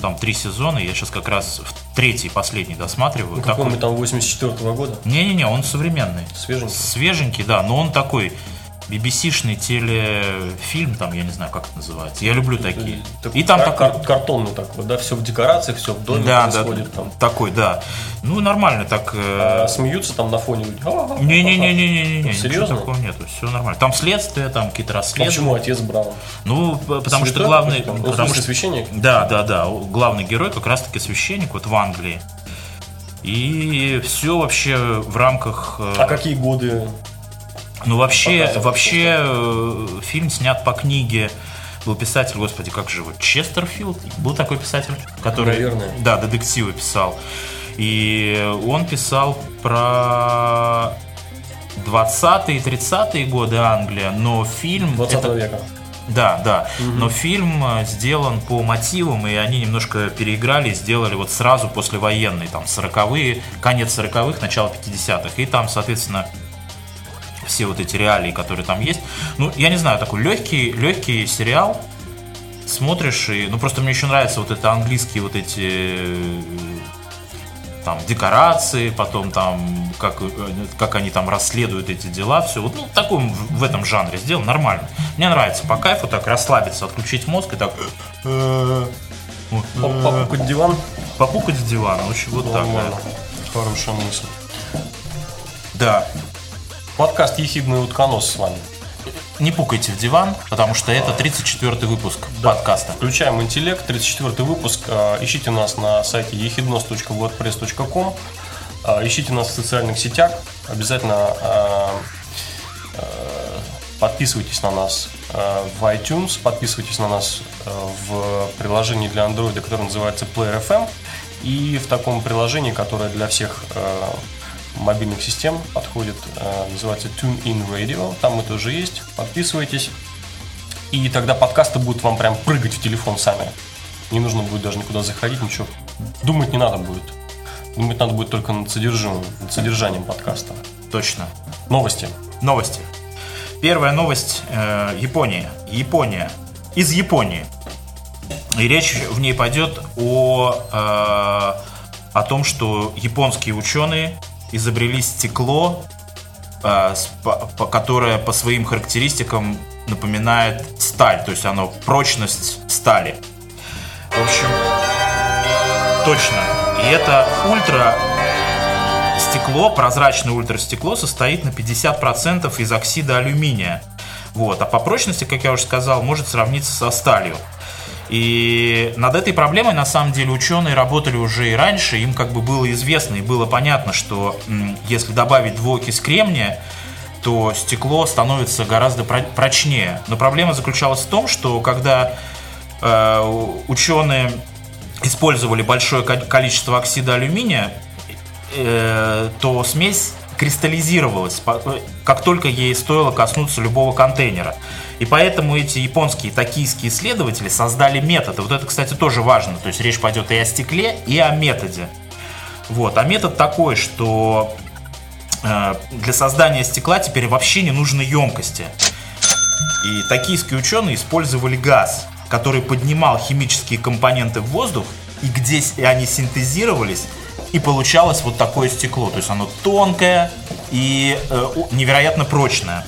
Там три сезона, я сейчас как раз в третий, последний досматриваю. Ну, какой там 84 -го года? Не-не-не, он современный. Свеженький? Свеженький, да, но он такой BBC-шный телефильм, там, я не знаю, как это называется. Я люблю такие. Так, и там кар- такой... кар- картонный такой, да, все в декорациях, все в доме Да, да, происходит там. такой, да. Ну, нормально так... э, А смеются там на фоне. Не-не-не-не-не-не, ничего Серьезно? такого нету, все нормально. Там следствие, там какие-то А расследования. почему отец Браун? Ну, потому что Святой главный... какой-то? Ну, в Потому смысле, что священник? Да, да, да. Главный герой как раз-таки священник вот в Англии. И все вообще в рамках... э, А какие годы? Ну, вообще, Показывают вообще э, фильм снят по книге был писатель, господи, как же его, Честерфилд, был такой писатель, который, Наверное. да, детективы писал. И он писал про 20-е, 30-е годы Англия, но фильм... 20 это- века. да, да. Но фильм э, сделан по мотивам, и они немножко переиграли, и сделали вот сразу послевоенный, там, 40-е, конец 40-х, начало 50-х. И там, соответственно, все вот эти реалии, которые там есть. Ну, я не знаю, такой легкий, легкий сериал. Смотришь, и, ну, просто мне еще нравятся вот это английские вот эти э, там декорации, потом там как, э, как они там расследуют эти дела, все вот ну, в таком в этом жанре сделано нормально. Мне нравится по кайфу так расслабиться, отключить мозг и так э, Попукать диван. попукать с дивана, очень вот так. Хорошая мысль. да. Подкаст «Ехидный утконос» с вами. Не пукайте в диван, потому что это 34 выпуск подкаста. Включаем интеллект, 34 выпуск. Э, Ищите нас на сайте ехиднос.wordpress.com. Э, Ищите нас в социальных сетях. Обязательно э, подписывайтесь на нас в iTunes, подписывайтесь на нас в приложении для Android, которое называется Player FM, и в таком приложении, которое для всех мобильных систем подходит, э, называется TuneIn Radio. Там мы тоже есть. Подписывайтесь. И тогда подкасты будут вам прям прыгать в телефон сами. Не нужно будет даже никуда заходить, ничего. Думать не надо будет. Думать надо будет только над содержимым, над содержанием подкаста. Точно. Новости. Новости. Первая новость э, Япония. Япония. Из Японии. И речь в ней пойдет о, э, о том, что японские ученые изобрели стекло, э, которое по своим характеристикам напоминает сталь, то есть оно прочность стали. В общем, точно. И это ультра стекло, прозрачное ультрастекло состоит на 50% из оксида алюминия. Вот. А по прочности, как я уже сказал, может сравниться со сталью. И над этой проблемой, на самом деле, ученые работали уже и раньше. Им как бы было известно и было понятно, что если добавить двуокись кремния, то стекло становится гораздо про- прочнее. Но проблема заключалась в том, что когда э, ученые использовали большое ко- количество оксида алюминия, э, то смесь кристаллизировалась, э, как только ей стоило коснуться любого контейнера. И поэтому эти японские токийские исследователи создали метод. И вот это, кстати, тоже важно. То есть речь пойдет и о стекле, и о методе. Вот. А метод такой, что э, для создания стекла теперь вообще не нужны емкости. И токийские ученые использовали газ, который поднимал химические компоненты в воздух, и где они синтезировались, и получалось вот такое стекло. То есть оно тонкое и э, невероятно прочное.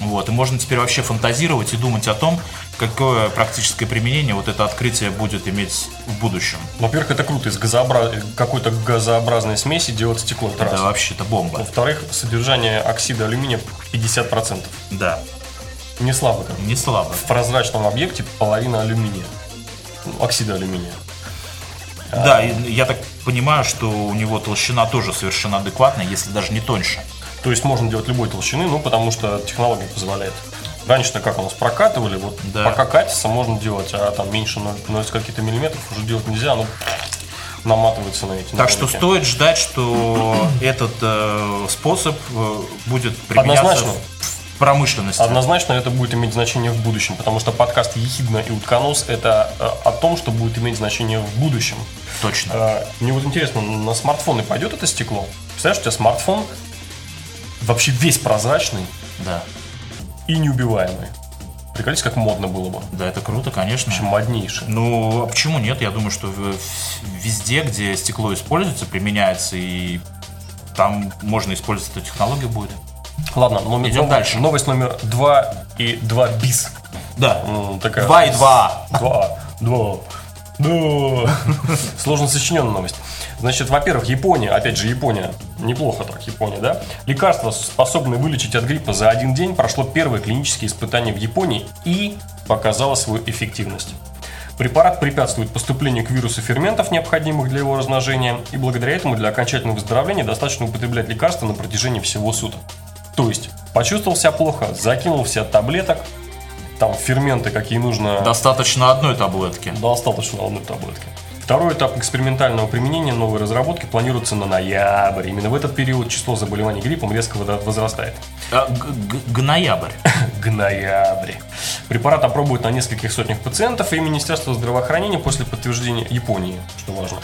Вот, и можно теперь вообще фантазировать и думать о том, какое практическое применение вот это открытие будет иметь в будущем. Во-первых, это круто, из газообра- какой-то газообразной смеси делать стекло. Это Это раз. вообще-то бомба. Во-вторых, содержание оксида алюминия 50%. Да, Не слабо как. не слабо. В прозрачном объекте половина алюминия. Ну, Оксида алюминия. Да, я так понимаю, что у него толщина тоже совершенно адекватная, если даже не тоньше. То есть можно делать любой толщины, ну, потому что технология позволяет. Раньше-то как у нас прокатывали, вот Да. пока катится, можно делать, а там меньше 0, 0 каких-то миллиметров уже делать нельзя, ну, наматывается на эти Так что ножики. стоит ждать, что этот э, способ э, будет применяться Однозначно. в промышленности. Однозначно это будет иметь значение в будущем, потому что подкаст «Ехидна и утконос» — это э, о том, что будет иметь значение в будущем. Точно. Э, Мне вот интересно, на смартфоны пойдет это стекло? Представляешь, у тебя смартфон вообще весь прозрачный Да. и неубиваемый. Приколись, как модно было бы. Да, это круто, конечно. Очень моднейшее. Ну, а почему нет? Я думаю, что везде, где стекло используется, применяется, и там можно использовать эту технологию будет. Ладно, номер, Идем дальше. Новость номер 2 и 2 бис. Да. Такая- 2 и 2. Два. Два. Да. Сложно сочиненная новость. Значит, во-первых, Япония, опять же, Япония, неплохо так, Япония, да? Лекарство, способное вылечить от гриппа за один день, прошло первые клинические испытания в Японии и показало свою эффективность. Препарат препятствует поступлению к вирусу ферментов, необходимых для его размножения, и благодаря этому для окончательного выздоровления достаточно употреблять лекарства на протяжении всего суток. То есть, почувствовал себя плохо, закинул в себя таблеток, там ферменты, какие нужно, Достаточно одной таблетки. Достаточно одной таблетки. Второй этап экспериментального применения новой разработки планируется на ноябрь. Именно в этот период число заболеваний гриппом резко возрастает. А, Гноябрь. К ноябре. Препарат опробуют на нескольких сотнях пациентов, и Министерство здравоохранения после подтверждения Японии, что важно,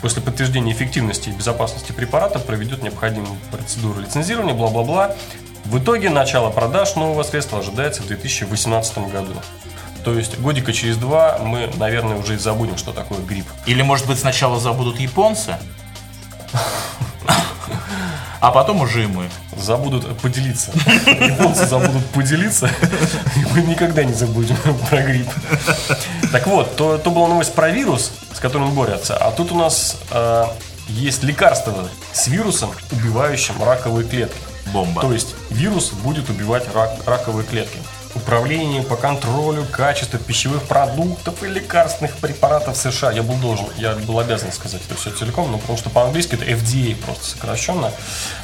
после подтверждения эффективности и безопасности препарата проведет необходимую процедуру лицензирования, бла-бла-бла. В итоге начало продаж нового средства ожидается в 2018 году. То есть годика через два мы, наверное, уже и забудем, что такое грипп. Или, может быть, сначала забудут японцы, а потом уже и мы. Забудут поделиться. Японцы забудут поделиться, и мы никогда не забудем про грипп. Так вот, то, то была новость про вирус, с которым борются, а тут у нас э, есть лекарство с вирусом, убивающим раковые клетки. Бомба. То есть вирус будет убивать рак- раковые клетки. Управление по контролю качества пищевых продуктов и лекарственных препаратов США. Я был должен, я был обязан сказать это все целиком, но потому что по-английски это FDA просто сокращенно.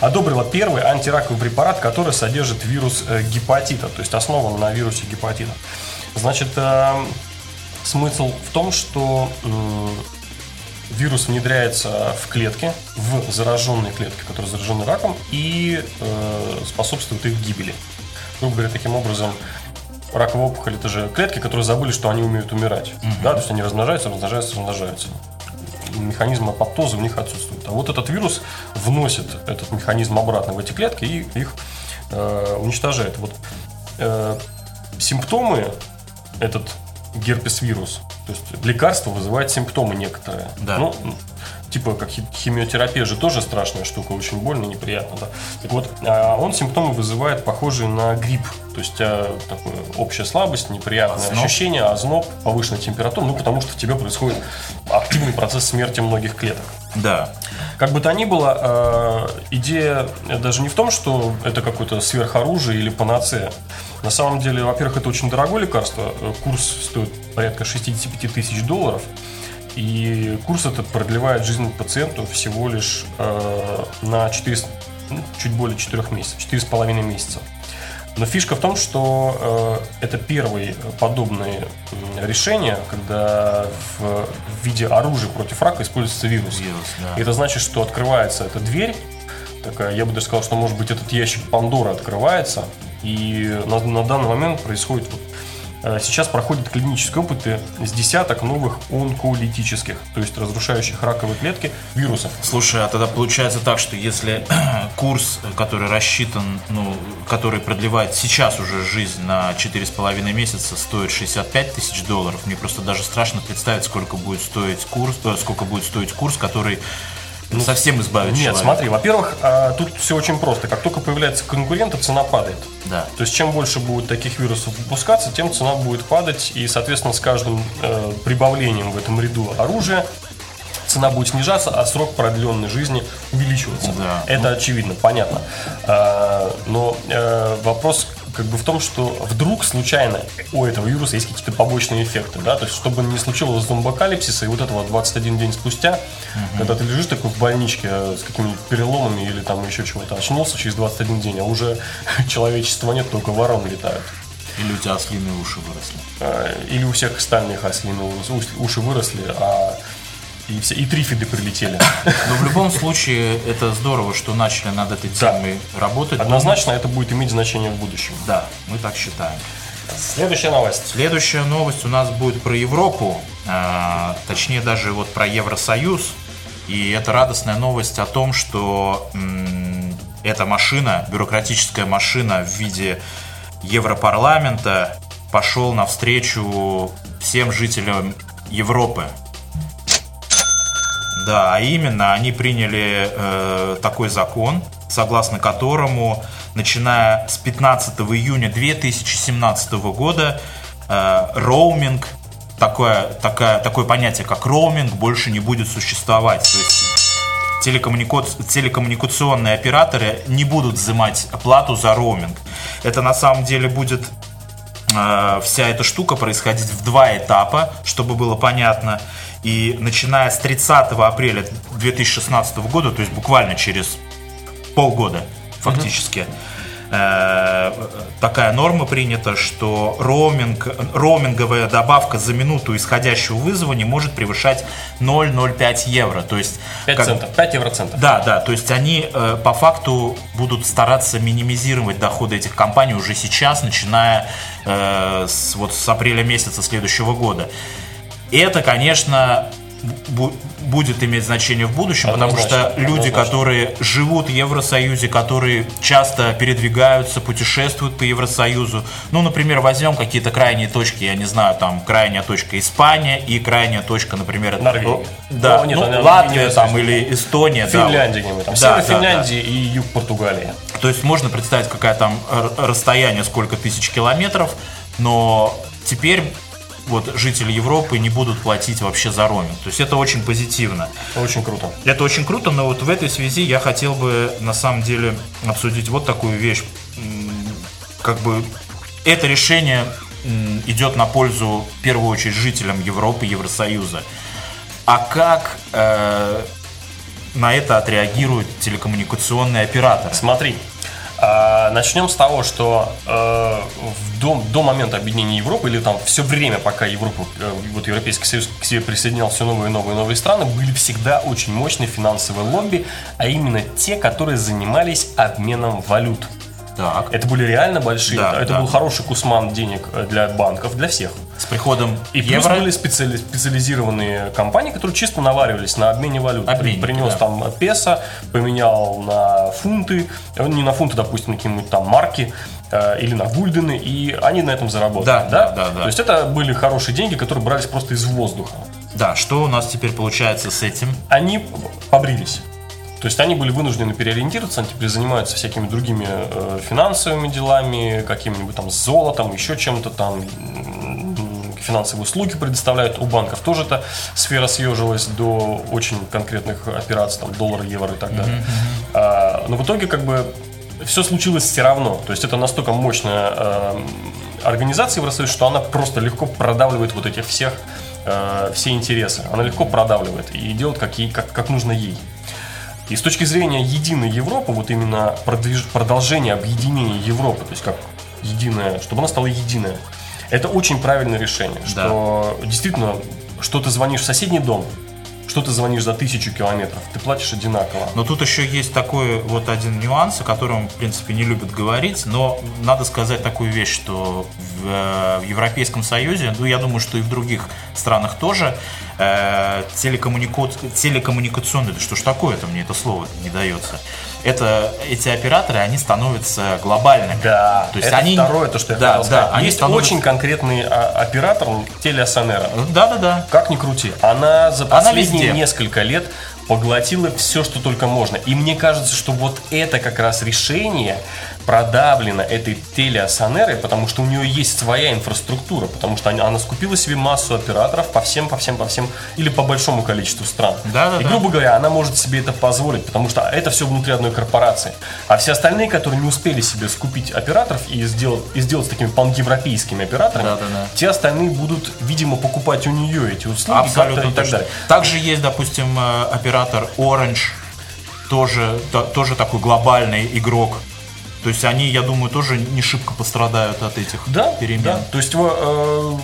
Одобрила первый антираковый препарат, который содержит вирус э, гепатита, то есть основан на вирусе гепатита. Значит, э, смысл в том, что вирус внедряется в клетки, в зараженные клетки, которые заражены раком, и э, способствует их гибели. Грубо говоря, таким образом, раковая опухоль это же клетки, которые забыли, что они умеют умирать. Да, то есть они размножаются, размножаются, размножаются. Механизм апоптоза у них отсутствует. А вот этот вирус вносит этот механизм обратно в эти клетки и их э, уничтожает. Вот э, симптомы этот герпес-вирус, то есть лекарство вызывает симптомы некоторые. Да. Ну, типа как хи- химиотерапия же тоже страшная штука, очень больно, неприятно, да. Так вот, а он симптомы вызывает похожие на грипп, то есть а, такое общая слабость, неприятное Озноб. ощущение, озноб, повышенная температура, ну потому что в тебе происходит активный процесс смерти многих клеток. Да. Как бы то ни было, э, идея даже не в том, что это какое-то сверхоружие или панацея. На самом деле, во-первых, это очень дорогое лекарство. Курс стоит порядка 65 тысяч долларов. И курс этот продлевает жизнь пациенту всего лишь э, на 4, ну, чуть более 4 месяцев, 4,5 месяца. Но фишка в том, что э, это первые подобные решения, когда в, в виде оружия против рака используется вирус. Вирус, да. И Это значит, что открывается эта дверь, такая, я бы даже сказал, что может быть этот ящик Пандоры открывается, и на, на данный момент происходит вот, Сейчас проходят клинические опыты с десяток новых онколитических, то есть разрушающих раковые клетки вирусов. Слушай, а тогда получается так, что если курс, который рассчитан, ну, который продлевает сейчас уже жизнь на 4,5 месяца, стоит 65 тысяч долларов, мне просто даже страшно представить, сколько будет стоить курс, э, сколько будет стоить курс, который совсем избавит Нет, человека. смотри, во-первых, а, тут все очень просто. Как только появляется конкурент, цена падает. Да. То есть чем больше будет таких вирусов выпускаться, тем цена будет падать, и, соответственно, с каждым э, прибавлением в этом ряду оружия цена будет снижаться, а срок продленной жизни увеличиваться. Да. Это очевидно, понятно. А, но э, вопрос как бы в том, что вдруг случайно у этого вируса есть какие-то побочные эффекты, да, то есть чтобы не случилось зомбокалипсиса и вот этого 21 день спустя, когда ты лежишь такой в больничке с какими-нибудь переломами или там еще чего-то, очнулся через 21 день, а уже человечества нет, только вороны летают. Или у тебя ослиные уши выросли. Э, Или у всех остальных ослиные уши выросли, а и, все, и трифиды прилетели. Но в любом случае это здорово, что начали над этой Да. темой работать. Однозначно это будет иметь значение в будущем. Да, мы так считаем. Следующая новость. Следующая новость у нас будет про Европу, а, точнее даже вот про Евросоюз. И это радостная новость о том, что м, эта машина, бюрократическая машина в виде Европарламента пошел навстречу всем жителям Европы. Да, а именно они приняли э, такой закон, согласно которому, начиная с 15 июня 2017 года, э, роуминг, такое, такое, такое понятие, как роуминг, больше не будет существовать. То есть телекоммуникационные операторы не будут взимать плату за роуминг. Это на самом деле будет э, вся эта штука происходить в два этапа, чтобы было понятно. И начиная с 30 апреля 2016 года, то есть буквально через полгода фактически, э, такая норма принята, что роуминг, роуминговая добавка за минуту исходящего вызова не может превышать 0,05 евро. То есть, 5 как- центов, 5 евроцентов. да, да, то есть они э, по факту будут стараться минимизировать доходы этих компаний уже сейчас, начиная э, с, вот с апреля месяца следующего года. И это, конечно, бу- будет иметь значение в будущем, потому что люди, однозначно. которые живут в Евросоюзе, которые часто передвигаются, путешествуют по Евросоюзу. Ну, например, возьмем какие-то крайние точки, я не знаю, там крайняя точка Испания и крайняя точка, например, это- Норвегия. Да, Ну, нет, ну, не Латвия там или Эстония. да, Финляндия где-нибудь там. Да, Север да, Финляндии и юг Португалии. то есть можно представить, какая там расстояние, сколько тысяч километров, но теперь вот жители Европы не будут платить вообще за роуминг. То есть это очень позитивно. Очень круто. Это очень круто, но вот в этой связи я хотел бы на самом деле обсудить вот такую вещь. Как бы это решение идет на пользу в первую очередь жителям Европы, Евросоюза. А как э, на это отреагируют телекоммуникационные операторы? Смотри, начнем с того, что э, до, до момента объединения Европы, или там все время, пока Европа, э, вот Европейский Союз к себе присоединял все новые и новые и новые страны, были всегда очень мощные финансовые лобби, а именно те, которые занимались обменом валют. Так. Это были реально большие, Да, это да. был хороший кусман денег э, для банков, для всех. С приходом И плюс евро были специали- специализированные компании, которые чисто наваривались на обмене валют. Обменники, Принес да. там песо, поменял на фунты, не на фунты, допустим, на какие-нибудь там марки э, или на гульдены, и они на этом заработали. Да, да, да, да. То есть это были хорошие деньги, которые брались просто из воздуха. Да, что у нас теперь получается с этим? Они побрились. То есть они были вынуждены переориентироваться, они теперь занимаются всякими другими э, финансовыми делами, каким-нибудь там золотом, еще чем-то там, финансовые услуги предоставляют. У банков тоже эта сфера съежилась до очень конкретных операций, там доллар, евро и так далее. А, но в итоге как бы все случилось все равно. То есть это настолько мощная э, организация Евросоюз, что она просто легко продавливает вот этих всех, э, все интересы. Она легко продавливает и делает как, ей, как, как нужно ей. И с точки зрения единой Европы, вот именно продвиж- продолжение объединения Европы, то есть как единая, чтобы она стала единая, это очень правильное решение, что действительно, что ты звонишь в соседний дом, что ты звонишь за тысячу километров, ты платишь одинаково. Но тут еще есть такой вот один нюанс, о котором, в принципе, не любят говорить, но надо сказать такую вещь, что в, э, в Европейском Союзе, ну, я думаю, что и в других странах тоже, э, телекоммунику- телекоммуникационные, да что ж такое-то, мне это слово не дается, это, эти операторы, они становятся глобальными. Да, То есть это они- второе, то, что я да, хотел да, сказать. они Есть становятся- очень конкретный а, оператор телеосанера. Да-да-да. Как ни крути, она за Она последние везде. несколько лет поглотила все, что только можно. И мне кажется, что вот это как раз решение продавлено этой телеосанерой, потому что у нее есть своя инфраструктура, потому что она, она скупила себе массу операторов по всем, по всем, по всем, или по большому количеству стран. Да-да-да. И, грубо говоря, она может себе это позволить, потому что это все внутри одной корпорации. А все остальные, которые не успели себе скупить операторов и сделать, и сделать такими паневропейскими операторами, Да-да-да. те остальные будут, видимо, покупать у нее эти услуги Абсолютно и так далее. Также есть, допустим, э, оператор Orange, тоже, то- тоже такой глобальный игрок. То есть они, я думаю, тоже не шибко пострадают от этих Да, перемен. да. То есть э,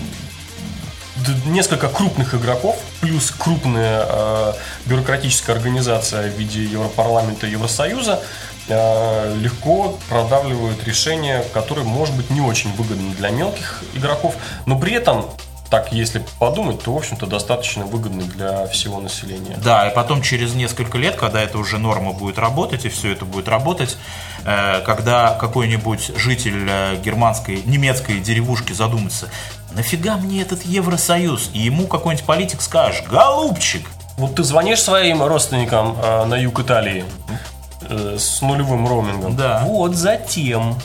несколько крупных игроков плюс крупная э, бюрократическая организация в виде Европарламента и Евросоюза э, легко продавливают решения, которые, может быть, не очень выгодны для мелких игроков, но при этом так, если подумать, то, в общем-то, достаточно выгодный для всего населения. Да, и потом через несколько лет, когда это уже норма будет работать, и все это будет работать, э, когда какой-нибудь житель э, германской, немецкой деревушки задумается, нафига мне этот Евросоюз? И ему какой-нибудь политик скажет, голубчик, Вот ты звонишь своим родственникам э, на юг Италии э, с нулевым роумингом. Да. Вот затем.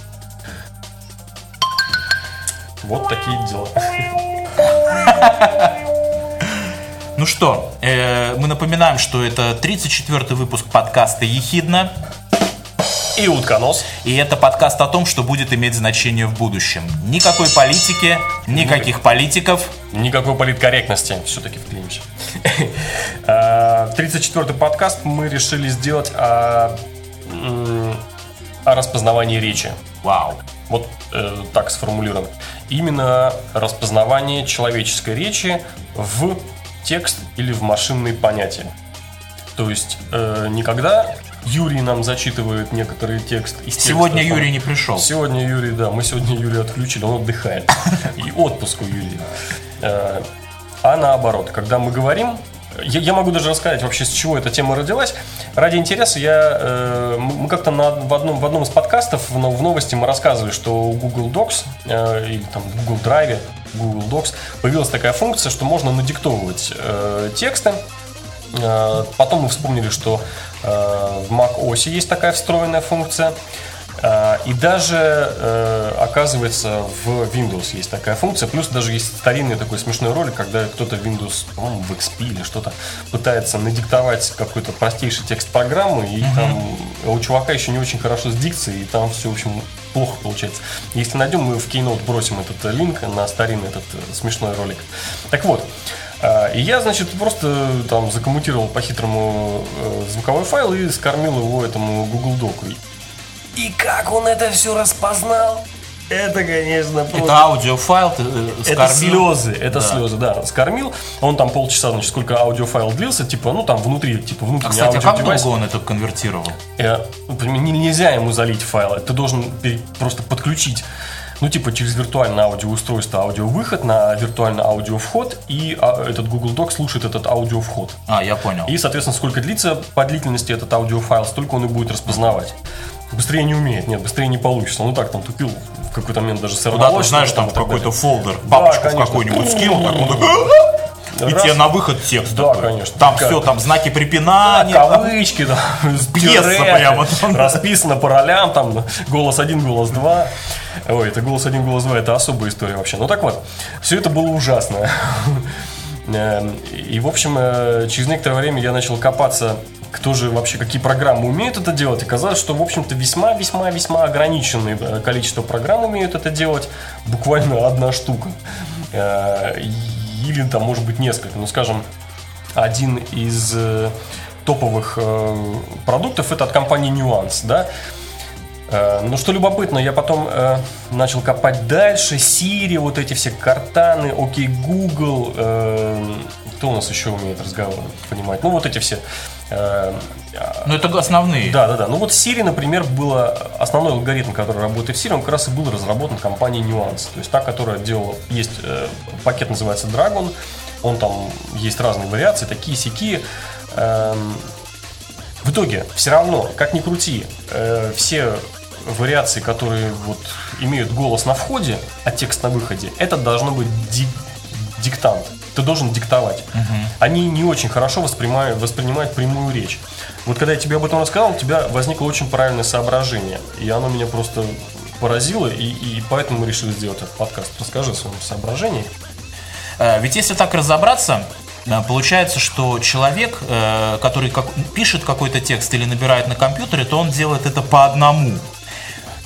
Вот такие дела. Ну что, э, мы напоминаем, что это 34-й выпуск подкаста «Ехидна». И утконос. И это подкаст о том, что будет иметь значение в будущем. Никакой политики, никаких политиков. Никакой политкорректности. Все-таки вклинимся. А, 34-й подкаст мы решили сделать о, о распознавании речи. Вау. Вот э, так сформулировано. Именно распознавание человеческой речи в текст или в машинные понятия. То есть э, никогда Юрий нам зачитывает некоторый текст из текста, Сегодня там, Юрий не пришел. Сегодня Юрий, да, мы сегодня Юрия отключили, он отдыхает. И отпуск у Юрия. Э, А наоборот, когда мы говорим, я, я могу даже рассказать вообще, с чего эта тема родилась. Ради интереса я, э, мы как-то на- в, одном, в одном из подкастов в, в новости мы рассказывали, что у Google Docs э, или там Google Drive, Google Docs появилась такая функция, что можно надиктовывать э, тексты. Э, Потом мы вспомнили, что э, в Mac OS есть такая встроенная функция. Э, И даже, э, оказывается, в Windows есть такая функция. Плюс даже есть старинный такой смешной ролик, когда кто-то в Windows, по-моему, в XP или что-то пытается надиктовать какой-то простейший текст программы, и там у чувака еще не очень хорошо с дикцией, и там все, в общем, плохо получается. Если найдем, мы в Keynote бросим этот э, линк на старинный этот смешной ролик. Так вот, и я, значит, просто там закоммутировал по-хитрому звуковой файл и скормил его этому Google Doc у. И как он это все распознал? Это, конечно, просто... Это аудиофайл, ты э, Это слезы, это Да. слезы, да. Скормил. Он там полчаса, значит, сколько аудиофайл длился, типа, ну там внутри, типа, А, внутренний кстати, а как долго он это конвертировал? Э, нельзя ему залить файл, ты должен просто подключить, ну, типа, через виртуальное аудиоустройство аудиовыход на виртуальный аудиовход, и а, этот Google Doc слушает этот аудиовход. А, я понял. И, соответственно, сколько длится по длительности этот аудиофайл, столько он и будет распознавать. Быстрее не умеет, нет, быстрее не получится. Ну так, там тупил в какой-то момент даже Куда ты сорвалось. знаешь, там в какой-то фолдер бабочку в конечно. какой-нибудь скинул, так он такой, и Раз. тебе на выход текст. Да, такой. конечно. Там Как? все, там знаки препинания. Кавычки, да, Пьеса тире, прямо там. Расписано по ролям, там голос один, голос два. Ой, это голос один, голос два, это особая история вообще. Ну так вот, все это было ужасно. Эм, И, в общем, э, через некоторое время я начал копаться, кто же вообще, какие программы умеют это делать. И казалось, что, в общем-то, весьма-весьма-весьма ограниченное э, количество программ умеют это делать. Буквально одна штука. Э, Или там, может быть, несколько. Ну, скажем, один из топовых продуктов это от компании Nuance, да. Э, Но что любопытно, я потом э, начал копать дальше, Siri, вот эти все картаны, окей, Google, э, кто у нас еще умеет разговаривать, понимать, ну вот эти все. э, Ну, это основные. да, да, да. Ну вот Siri, например, было основной алгоритм, который работает в Siri, он как раз и был разработан компанией Nuance. То есть та, которая делала, есть э, пакет называется Dragon, он там есть разные вариации, такие сякие. Эм, в итоге, все равно, как ни крути, э, все вариации, которые вот имеют голос на входе, а текст на выходе, это должно быть ди- диктант. Ты должен диктовать. Они не очень хорошо воспринимают, воспринимают прямую речь. Вот когда я тебе об этом рассказал, у тебя возникло очень правильное соображение. И оно меня просто поразило, и, и поэтому мы решили сделать этот подкаст. Расскажи о своем соображении. Э, Ведь если так разобраться, э, получается, что человек, э, который пишет какой-то текст или набирает на компьютере, то он делает это по одному.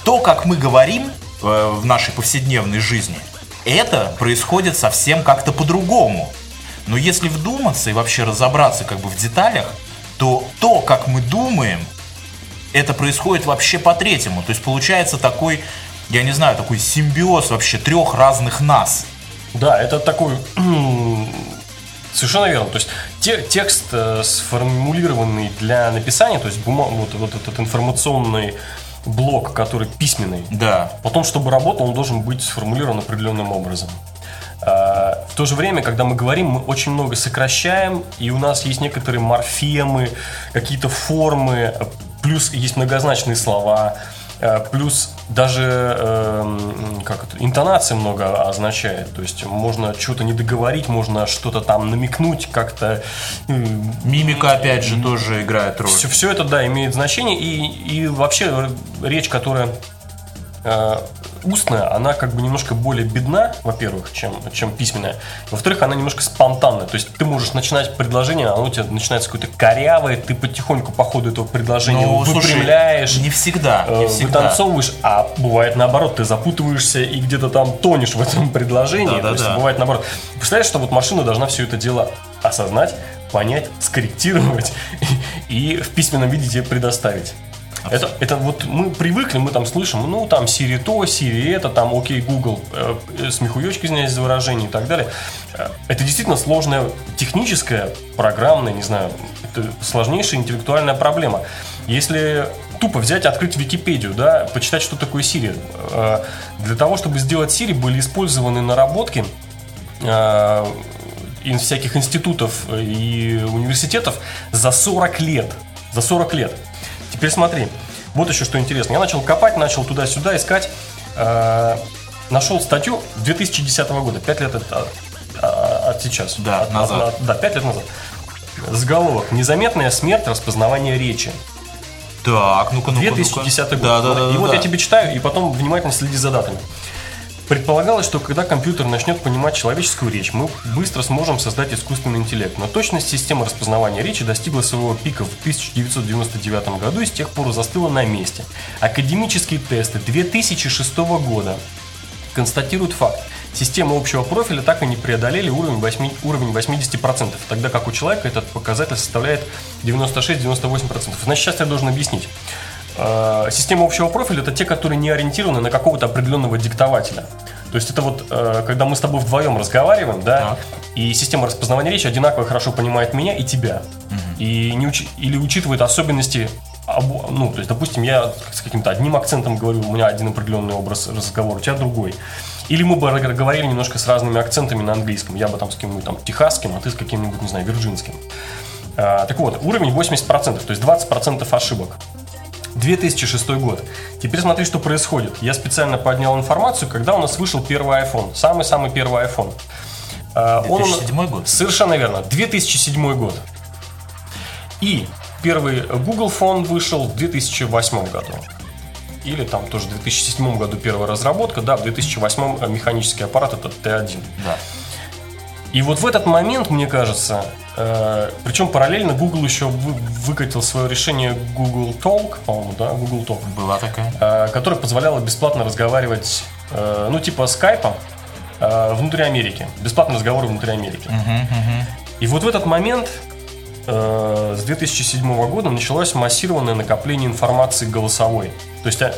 То, как мы говорим э, в нашей повседневной жизни, это происходит совсем как-то по-другому. Но если вдуматься и вообще разобраться как бы в деталях, то то, как мы думаем, это происходит вообще по-третьему. То есть получается такой, я не знаю, такой симбиоз вообще трех разных нас. Да, это такой... Совершенно верно. То есть те- текст, э, сформулированный для написания, то есть бума- вот, вот этот информационный блок, который письменный, Да. Потом, чтобы работал, он должен быть сформулирован определенным образом. А, в то же время, когда мы говорим, мы очень много сокращаем, и у нас есть некоторые морфемы, какие-то формы, плюс есть многозначные слова, э, плюс даже э, как это, интонация много означает. То есть можно что-то не договорить, можно что-то там намекнуть, как-то. Э, Мимика, опять же, тоже играет роль. Все, все это, да, имеет значение. И, и вообще речь, которая э, устная, она как бы немножко более бедна, во-первых, чем, чем письменная. Во-вторых, она немножко спонтанная. То есть ты можешь начинать предложение, оно у тебя начинается какое-то корявое, ты потихоньку по ходу этого предложения ну, выпрямляешь. Слушай, не всегда, не э, всегда. Вытанцовываешь, а бывает наоборот, ты запутываешься и где-то там тонешь в этом предложении. Да, да, То есть да. бывает наоборот. Представляешь, что вот машина должна все это дело осознать, понять, скорректировать и в письменном виде тебе предоставить. Это, это вот мы привыкли, мы там слышим, ну там Siri то, Siri это, там окей, Google, э, смехуёчки, извиняюсь за выражение и так далее. Э, это действительно сложная техническая, программная, не знаю, это сложнейшая интеллектуальная проблема. Если тупо взять, открыть Википедию, да, почитать, что такое Siri. Э, для того, чтобы сделать Siri, были использованы наработки э, из всяких институтов и университетов за 40 лет. За 40 лет. Теперь смотри, вот еще что интересно. Я начал копать, начал туда-сюда искать. Э, нашел статью 2010 года, 5 лет от, от, от сейчас. Да, от, назад. От, да, 5 лет назад. Заголовок. Незаметная смерть распознавания речи. Так, ну-ка, ну-ка. 2010 ну год. Да, да, да. И да, вот да. я тебе читаю, и потом внимательно следи за датами. Предполагалось, что когда компьютер начнет понимать человеческую речь, мы быстро сможем создать искусственный интеллект. Но точность системы распознавания речи достигла своего пика в 1999 году и с тех пор застыла на месте. Академические тесты 2006 года констатируют факт. Системы общего профиля так и не преодолели уровень, 8, уровень 80%, тогда как у человека этот показатель составляет 96-98%. Значит, сейчас я должен объяснить. Э, система общего профиля это те, которые не ориентированы на какого-то определенного диктователя. То есть это вот, э, когда мы с тобой вдвоем разговариваем, да, так. и система распознавания речи одинаково хорошо понимает меня и тебя. Угу. И не уч... Или учитывает особенности ну, то есть, допустим, я с каким-то одним акцентом говорю, у меня один определенный образ разговора, у тебя другой. Или мы бы говорили немножко с разными акцентами на английском. Я бы там с каким-нибудь там техасским, а ты с каким-нибудь, не знаю, вирджинским. А, так вот, уровень 80%, то есть 20% ошибок. 2006 год. Теперь смотри, что происходит. Я специально поднял информацию, когда у нас вышел первый iPhone. Самый-самый первый iPhone. 2007 Он, год? Совершенно верно. 2007 год. И первый Google Phone вышел в 2008 году. Или там тоже в 2007 году первая разработка. Да, в 2008 механический аппарат это T1. Да. И вот в этот момент, мне кажется, э, причем параллельно Google еще вы, выкатил свое решение Google Talk, по-моему, да, Google Talk. Была такая. Э, которое позволяло бесплатно разговаривать, э, ну, типа скайпа э, внутри Америки. Бесплатные разговоры внутри Америки. Uh-huh, uh-huh. И вот в этот момент э, с 2007 года началось массированное накопление информации голосовой. То есть э,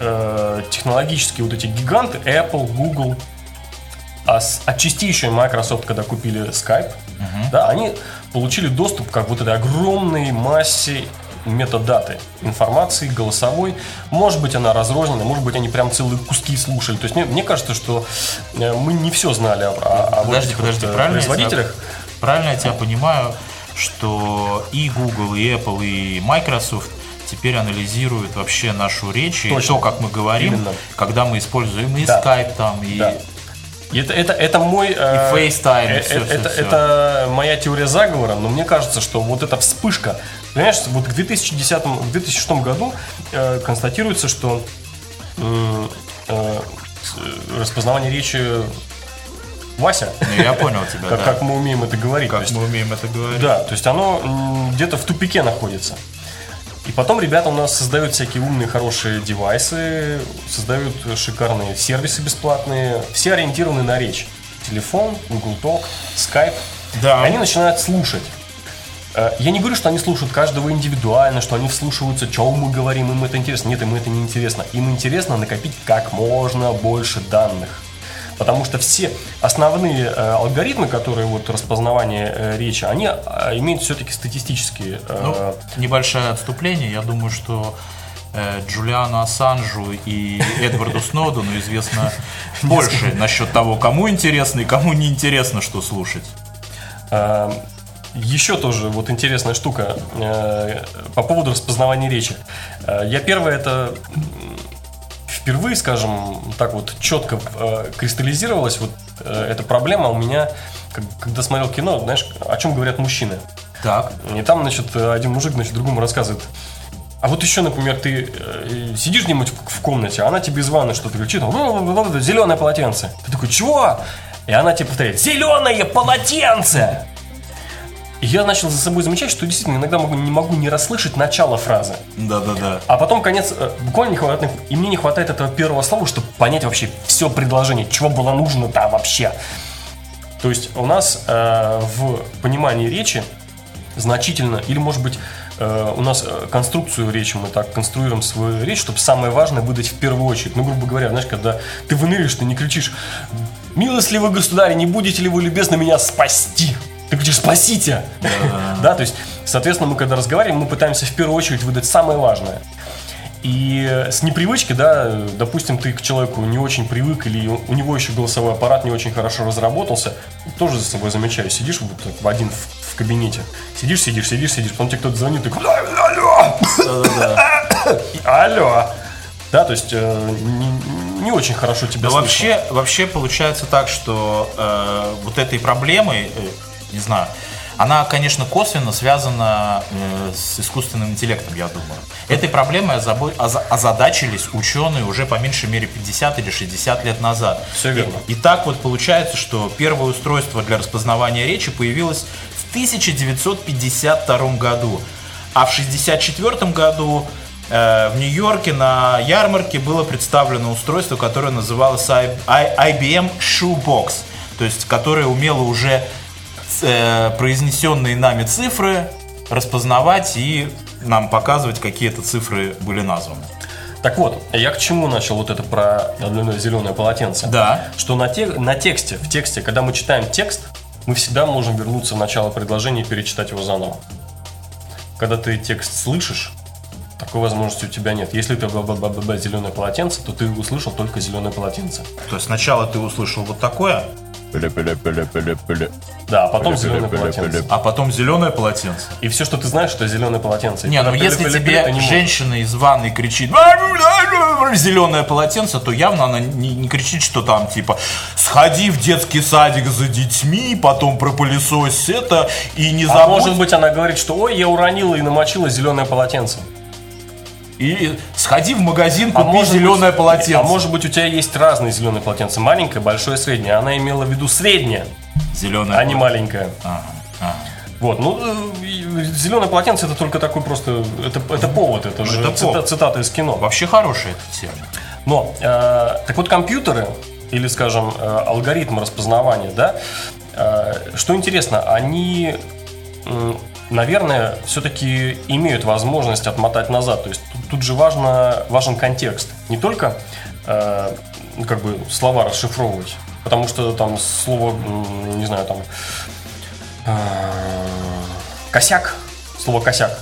э, технологические вот эти гиганты Apple, Google, а еще и Microsoft, когда купили Skype, uh-huh. да, они получили доступ к вот этой огромной массе метадаты информации голосовой. Может быть, она разрознена, может быть, они прям целые куски слушали. То есть мне, мне кажется, что э, мы не все знали о, о, подожди, вот подожди, вот, правильно производителях. Я тебя, правильно я тебя понимаю, что и Google, и Apple, и Microsoft теперь анализируют вообще нашу речь Точно. и то, как мы говорим, Именно. когда мы используем и да. Skype там, и да. Это, это, это мой... Э, и FaceTime, э, все, это, все, это моя теория заговора, но мне кажется, что вот эта вспышка, понимаешь, вот к 2010, в 2006 году э, констатируется, что э, э, распознавание речи Вася. Ну, я понял тебя, как, да. как мы умеем это говорить. Как есть, мы умеем это говорить. Да, то есть оно где-то в тупике находится. И потом ребята у нас создают всякие умные, хорошие девайсы, создают шикарные сервисы бесплатные, все ориентированы на речь. Телефон, Google Talk, Skype. Да. И они начинают слушать. Э, я не говорю, что они слушают каждого индивидуально, что они вслушиваются, что мы говорим, им это интересно. Нет, им это не интересно. Им интересно накопить как можно больше данных. Потому что все основные э, алгоритмы, которые вот распознавание э, речи, они э, имеют все-таки статистические. Ну, небольшое отступление. Я думаю, что Джулиану Ассанжу и Эдварду Сноудену известно больше насчет того, кому интересно и кому не интересно, что слушать. Еще тоже вот интересная штука по поводу распознавания речи. Я первое это впервые, скажем, так вот четко э, кристаллизировалась вот э, эта проблема у меня, как, когда смотрел кино, знаешь, о чем говорят мужчины. Так. И там, значит, один мужик, значит, другому рассказывает. А вот еще, например, ты э, сидишь где-нибудь в комнате, а она тебе из ванны что-то кричит, зеленое полотенце. Ты такой, чего? И она тебе повторяет, зеленое полотенце! Я начал за собой замечать, что действительно иногда могу, не могу не расслышать начало фразы. Да-да-да. А потом конец, э, буквально не хватает, и мне не хватает этого первого слова, чтобы понять вообще все предложение, чего было нужно там вообще. То есть у нас э, в понимании речи значительно, или может быть э, у нас э, конструкцию речи, мы так конструируем свою речь, чтобы самое важное выдать в первую очередь. Ну, грубо говоря, знаешь, когда ты выныриваешь, ты не кричишь «Милостливый государь, не будете ли вы любезны меня спасти?» Ты кричишь «Спасите!» Да, то есть, соответственно, мы когда разговариваем, мы пытаемся в первую очередь выдать самое важное. И с непривычки, да, допустим, ты к человеку не очень привык, или у него еще голосовой аппарат не очень хорошо разработался, тоже за собой замечаю, сидишь вот в один в, в кабинете, сидишь, сидишь, сидишь, сидишь, потом тебе кто-то звонит, ты алло, алло, да, то есть э, не, не очень хорошо тебя Но вообще, вообще получается так, что э, вот этой проблемой, э, не знаю, она, конечно, косвенно связана э, с искусственным интеллектом, я думаю. Этой проблемой озабо- оз- озадачились ученые уже по меньшей мере 50 или 60 лет назад. Все верно. И, и так вот получается, что первое устройство для распознавания речи появилось в 1952 году. А в 1964 году э, в Нью-Йорке на ярмарке было представлено устройство, которое называлось IBM Shoebox, то есть которое умело уже произнесенные нами цифры распознавать и нам показывать, какие это цифры были названы. Так вот, я к чему начал вот это про зеленое полотенце? Да. Что на, те, на тексте, в тексте, когда мы читаем текст, мы всегда можем вернуться в начало предложения и перечитать его заново. Когда ты текст слышишь, такой возможности у тебя нет. Если ты б зеленое полотенце, то ты услышал только зеленое полотенце. То есть сначала ты услышал вот такое, Да, а потом зеленое полотенце. а потом зеленое полотенце. И все, что ты знаешь, это зеленое полотенце. Не, ну если тебе женщина из ванной кричит зеленое полотенце, то явно она не, не кричит, что там типа сходи в детский садик за детьми, потом пропылесось это и не А забудь. может быть, она говорит, что ой, я уронила и намочила зеленое полотенце. И сходи в магазин, А купи быть- зеленое полотенце. А может быть, у тебя есть разные зеленые полотенца. Маленькое, большое, среднее. Она имела в виду среднее, Зеленое а не маленькое. Ага, ага. Вот, ну, зеленое полотенце это только такой просто, это, это повод, это же Это цита- повод. цитата из кино. Вообще хорошая эта тема. Но, э, так вот, компьютеры, или, скажем, э, алгоритмы распознавания, да, э, что интересно, они, наверное, все-таки имеют возможность отмотать назад. То есть тут, тут же важно, важен контекст. Не только э, ну, как бы слова расшифровывать, потому что там слово, не знаю, там э, косяк, слово косяк.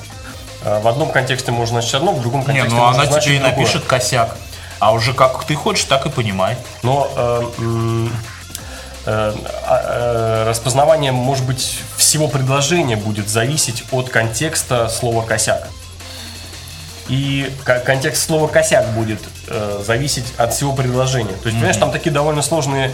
Э, В одном контексте можно значить одно, в другом Не, контексте ну может она значить тебе и напишет косяк. А уже как ты хочешь, так и понимай. Но э, распознавание, может быть, всего предложения будет зависеть от контекста слова косяк. И ко- контекст слова косяк будет э, зависеть от всего предложения. То есть, понимаешь, там такие довольно сложные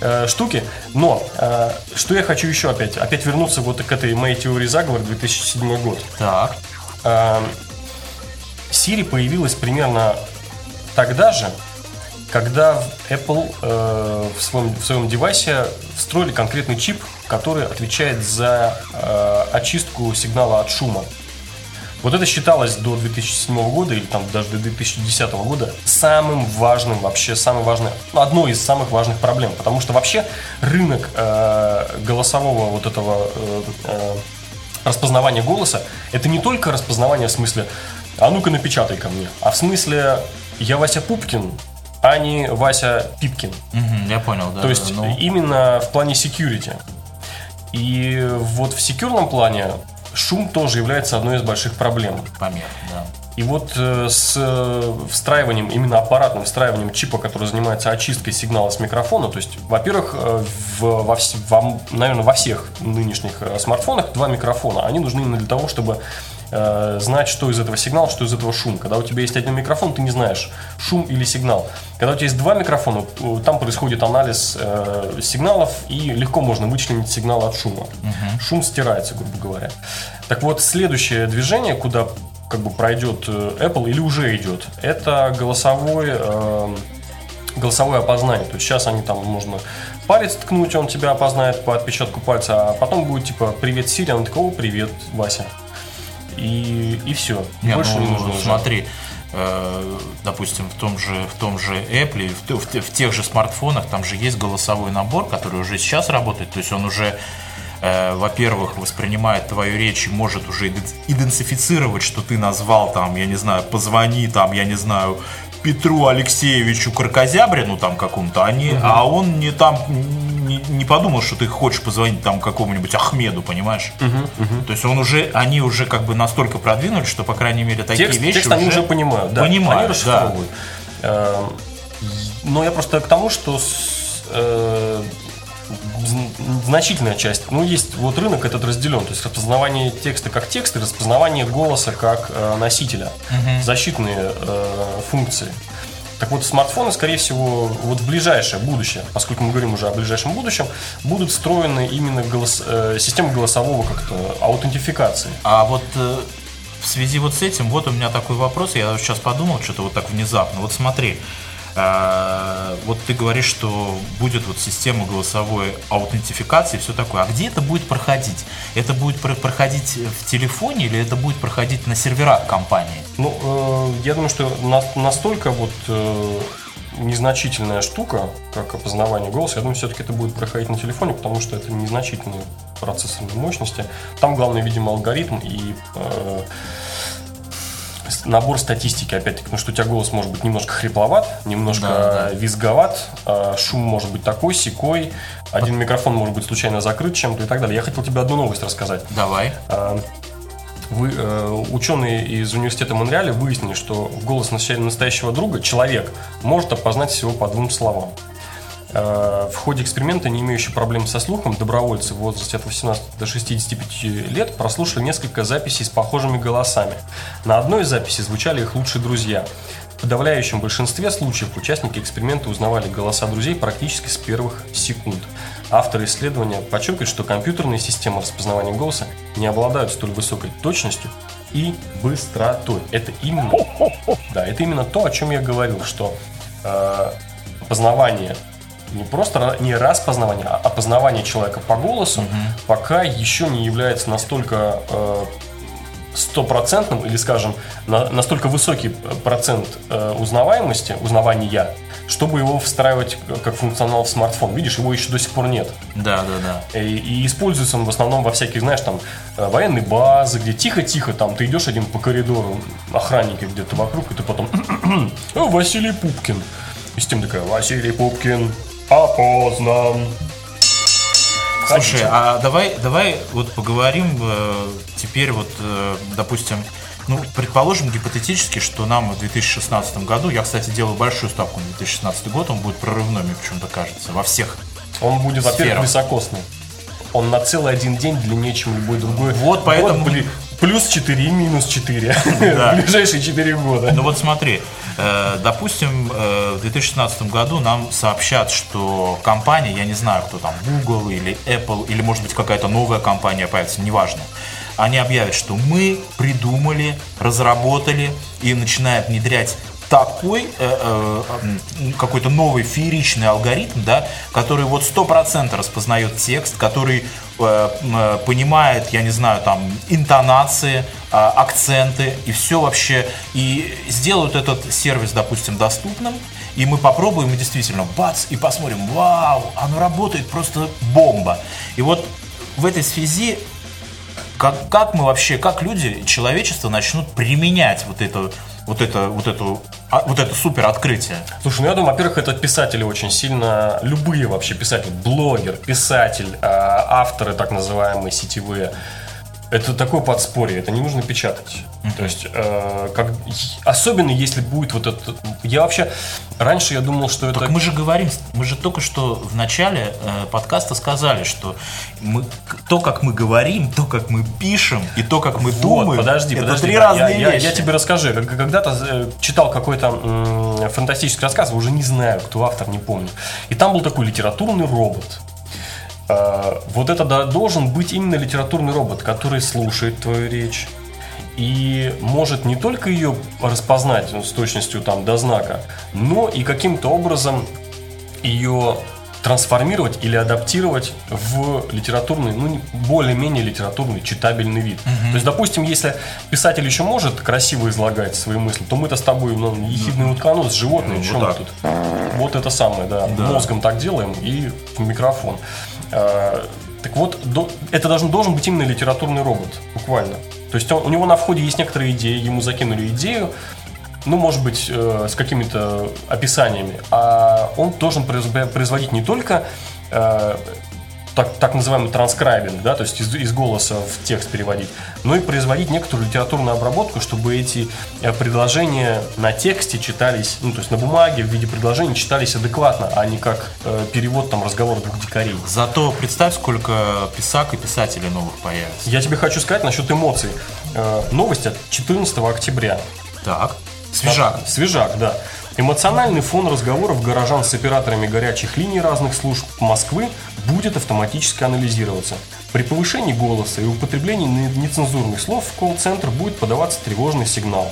э, штуки. Но э, что я хочу еще опять? Опять вернуться вот к этой моей теории заговора 2007 год. Так. Эм, Siri появилась примерно тогда же, когда Apple э, в, своем, в своем девайсе встроили конкретный чип, который отвечает за э, очистку сигнала от шума. Вот это считалось до 2007 года или там даже до 2010 года самым важным, вообще самым важным, ну, одной из самых важных проблем, потому что вообще рынок э, голосового вот этого э, э, распознавания голоса, это не только распознавание в смысле, а ну-ка напечатай ко мне, а в смысле я Вася Пупкин, а не Вася Пипкин. Мгм, я понял, да. То есть ну, именно в плане security. И вот в секьюрном плане шум тоже является одной из больших проблем. помех, да. И вот э, с э, встраиванием, именно аппаратным встраиванием чипа, который занимается очисткой сигнала с микрофона, то есть, во-первых, э, в, во, во, наверное, во всех нынешних смартфонах два микрофона. Они нужны именно для того, чтобы э, знать, что из этого сигнал, что из этого шум. Когда у тебя есть один микрофон, ты не знаешь, шум или сигнал. Когда у тебя есть два микрофона, э, там происходит анализ э, сигналов, и легко можно вычленить сигнал от шума. Шум стирается, грубо говоря. Так вот, следующее движение, куда как бы пройдет э, Apple или уже идет, это голосовой, э, голосовое опознание. То есть сейчас они там можно палец ткнуть, он тебя опознает по отпечатку пальца, а потом будет типа «Привет, Сири», он такой «О, привет, Вася». И, и все. Не, Больше ну, не нужно смотри, э, допустим, в том же, в том же Apple, в, в в тех же смартфонах, там же есть голосовой набор, который уже сейчас работает, то есть он уже э, во-первых, воспринимает твою речь и может уже иде- идентифицировать, что ты назвал там, я не знаю, позвони там, я не знаю, Петру Алексеевичу Каркозябрину там какому-то, а, не- а он не там не, не подумал, что ты хочешь позвонить там какому-нибудь Ахмеду, понимаешь? То есть он уже, они уже как бы настолько продвинулись, что, по крайней мере, такие Текст, вещи текст они уже понимают, да. понимают, они да. расшифровывают. Эм, Но я просто к тому, что с- э, зн- значительная часть, ну, есть вот рынок этот разделен, то есть распознавание текста как текст и распознавание голоса как э, носителя, защитные э, функции. Так вот, смартфоны, скорее всего, вот в ближайшее будущее, поскольку мы говорим уже о ближайшем будущем, будут встроены именно голос, э, системы голосового как-то аутентификации. А вот э, в связи вот с этим, вот у меня такой вопрос, я сейчас подумал, что-то вот так внезапно. Вот смотри, вот ты говоришь, что будет вот система голосовой аутентификации и все такое. А где это будет проходить? Это будет про- проходить в телефоне или это будет проходить на серверах компании? Ну, э, я думаю, что на- настолько вот э, незначительная штука, как опознавание голоса, я думаю, все-таки это будет проходить на телефоне, потому что это незначительные процессорные мощности. Там главное, видимо, алгоритм и э, набор статистики, опять-таки, потому что у тебя голос может быть немножко хрипловат, немножко Да, да. визговат, э, шум может быть такой, секой, один микрофон может быть случайно закрыт чем-то и так далее. Я хотел тебе одну новость рассказать. Давай. А, Вы, э, ученые из университета Монреаля выяснили, что голос настоя- настоящего друга человек может опознать всего по двум словам. Э, В ходе эксперимента, не имеющие проблем со слухом, добровольцы в возрасте от 18 до 65 лет прослушали несколько записей с похожими голосами. На одной из записей звучали их лучшие друзья. В подавляющем большинстве случаев участники эксперимента узнавали голоса друзей практически с первых секунд. Авторы исследования подчеркивают, что компьютерные системы распознавания голоса не обладают столь высокой точностью и быстротой. Это именно, да, это именно то, о чем я говорил, что э, опознавание не просто ра- не распознавание, а опознавание человека по голосу пока еще не является настолько э, стопроцентным или, скажем, на- настолько высокий э, процент э, узнаваемости, узнавания, чтобы его встраивать как функционал в смартфон. Видишь, его еще до сих пор нет. Да, да, да. И, и используется он в основном во всяких, знаешь, там, э, военные базы, где тихо-тихо, там, ты идешь один по коридору, охранники где-то вокруг, и ты потом, «О, Василий Пупкин. И система такая, Василий Пупкин опознан. Слушай, а давай, давай вот поговорим э, теперь вот, э, допустим, ну, предположим гипотетически, что нам в 2016 году, я, кстати, делаю большую ставку на 2016 год, он будет прорывной, мне почему-то кажется, во всех. Он будет, во-первых, Сфера. высокосный. Он на целый один день длиннее, чем любой другой. Вот поэтому- бли- плюс 4 и минус 4. Да. В ближайшие 4 года. Ну вот смотри, допустим, э, в 2016 году нам сообщат, что компания, я не знаю, кто там, Google или Apple, или может быть какая-то новая компания появится, неважно, они объявят, что мы придумали, разработали и начинают внедрять такой э, э, какой-то новый фееричный алгоритм, да, который вот 100% распознает текст, который э, э, понимает, я не знаю, там, интонации, а, акценты и все вообще, и сделают этот сервис, допустим, доступным, и мы попробуем, и действительно, бац, и посмотрим, вау, оно работает просто бомба. И вот в этой связи как, как мы вообще, как люди, человечество начнут применять вот это, вот это, вот эту, а, вот это супер открытие? Слушай, ну я думаю, во-первых, это писатели очень сильно, любые вообще писатели, блогер, писатель, а, авторы так называемые сетевые, Это такое подспорье, это не нужно печатать. То есть, э, как, особенно если будет вот это... Я вообще... Раньше я думал, что это... Так мы же говорим, мы же только что в начале э, подкаста сказали, что мы, то, как мы говорим, то, как мы пишем и то, как мы Вот, думаем, подожди, это подожди. три Я- разные я, вещи. Я тебе расскажу. Когда-то э, читал какой-то фантастический рассказ, уже не знаю, кто автор, не помню. И там был такой литературный робот. Э, Вот это да, должен быть именно литературный робот, который слушает твою речь и может не только ее распознать ну, с точностью там до знака, но и каким-то образом ее трансформировать или адаптировать в литературный, ну, не- более-менее литературный, читабельный вид. То есть, допустим, если писатель еще может красиво излагать свои мысли, то мы-то с тобой, ну, ехидный утконос, животные, Ну, чем вот мы так. тут? Вот это самое, да. Да. Мозгом так делаем и в микрофон. А, Так вот, это должен, должен быть именно литературный робот, буквально. То есть он- у него на входе есть некоторые идеи, ему закинули идею, ну, может быть, э, с какими-то описаниями, а он должен производить не только э, так, так называемый транскрайбинг, да, то есть из, из голоса в текст переводить, но и производить некоторую литературную обработку, чтобы эти э, предложения на тексте читались, ну, то есть на бумаге в виде предложений читались адекватно, а не как э, перевод там разговора двух дикарей. Зато представь, сколько писак и писателей новых появится. Я тебе хочу сказать насчет эмоций. Э, новость от 14 октября. Так, свежак. Свежак, да. Эмоциональный фон разговоров горожан с операторами горячих линий разных служб Москвы будет автоматически анализироваться. При повышении голоса и употреблении не- нецензурных слов в колл-центр будет подаваться тревожный сигнал.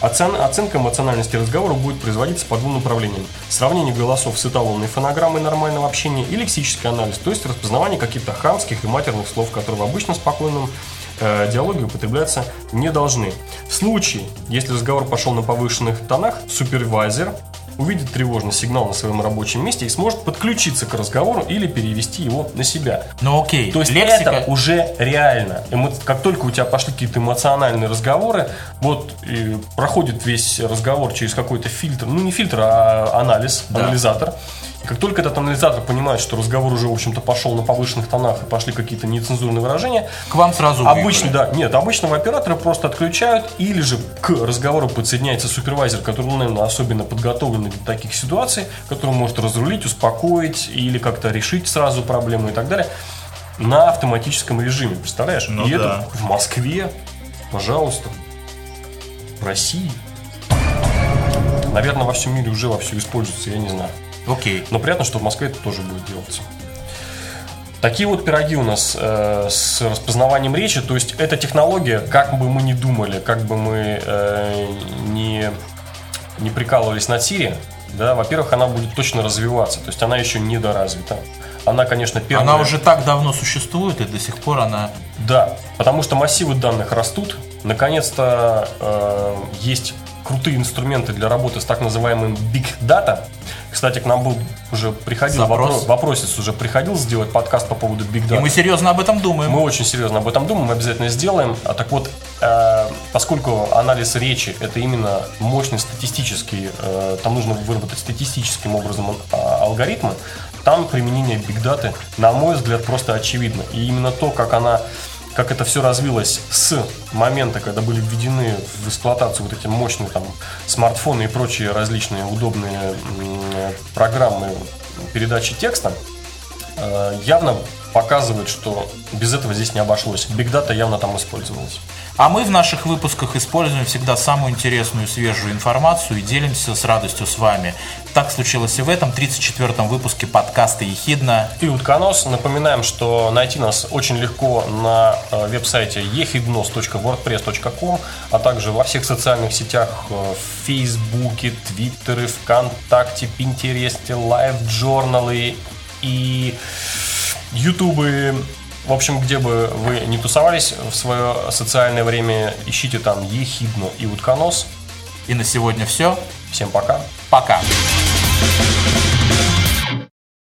Оцен- оценка эмоциональности разговора будет производиться по двум направлениям. Сравнение голосов с эталонной фонограммой нормального общения и лексический анализ, то есть распознавание каких-то хамских и матерных слов, которые в обычно спокойном э, диалоге употребляться не должны. В случае, если разговор пошел на повышенных тонах, супервайзер увидит тревожный сигнал на своем рабочем месте и сможет подключиться к разговору или перевести его на себя. Ну окей, То есть лексика... это уже реально. Эмо- Как только у тебя пошли какие-то эмоциональные разговоры, вот и проходит весь разговор через какой-то фильтр, ну не фильтр, а анализ, Да. анализатор. Как только этот анализатор понимает, что разговор уже, в общем-то, пошел на повышенных тонах и пошли какие-то нецензурные выражения, К вам сразу Обычно, выиграли. да, нет, обычного оператора просто отключают, или же к разговору подсоединяется супервайзер, который, ну, наверное, особенно подготовленный для таких ситуаций, который может разрулить, успокоить или как-то решить сразу проблему и так далее на автоматическом режиме, представляешь? Ну и да. это в Москве, пожалуйста, в России. Наверное, во всем мире уже вовсю используется, я не знаю. Окей. Но приятно, что в Москве это тоже будет делаться. Такие вот пироги у нас э, с распознаванием речи. То есть эта технология, как бы мы ни думали, как бы мы э, не, не прикалывались над Siri, да, во-первых, она будет точно развиваться. То есть она еще недоразвита. Она, конечно, первая... Она уже так давно существует, и до сих пор она... Да, потому что массивы данных растут. Наконец-то э, есть крутые инструменты для работы с так называемым Big Data. Кстати, к нам был уже приходил вопрос, вопросец уже приходил сделать подкаст по поводу Big Data. И мы серьезно об этом думаем. Мы очень серьезно об этом думаем, обязательно сделаем. А так вот, э, поскольку анализ речи это именно мощный статистический, э, там нужно выработать статистическим образом а, алгоритмы, там применение Big Data, на мой взгляд, просто очевидно. И именно то, как она как это все развилось с момента, когда были введены в эксплуатацию вот эти мощные там смартфоны и прочие различные удобные программы передачи текста, э, явно показывает, что без этого здесь не обошлось. Data явно там использовалась. А мы в наших выпусках используем всегда самую интересную и свежую информацию и делимся с радостью с вами. Так случилось и в этом 34-м выпуске подкаста «Ехидна». И утконос. Напоминаем, что найти нас очень легко на э, веб-сайте ehidnos.wordpress.com, а также во всех социальных сетях э, в Фейсбуке, Твиттере, ВКонтакте, Пинтересте, Лайв-журналы и Ютубы. В общем, где бы вы не тусовались в свое социальное время, ищите там Ехидну и Утконос. И на сегодня все. Всем пока. Пока. Thank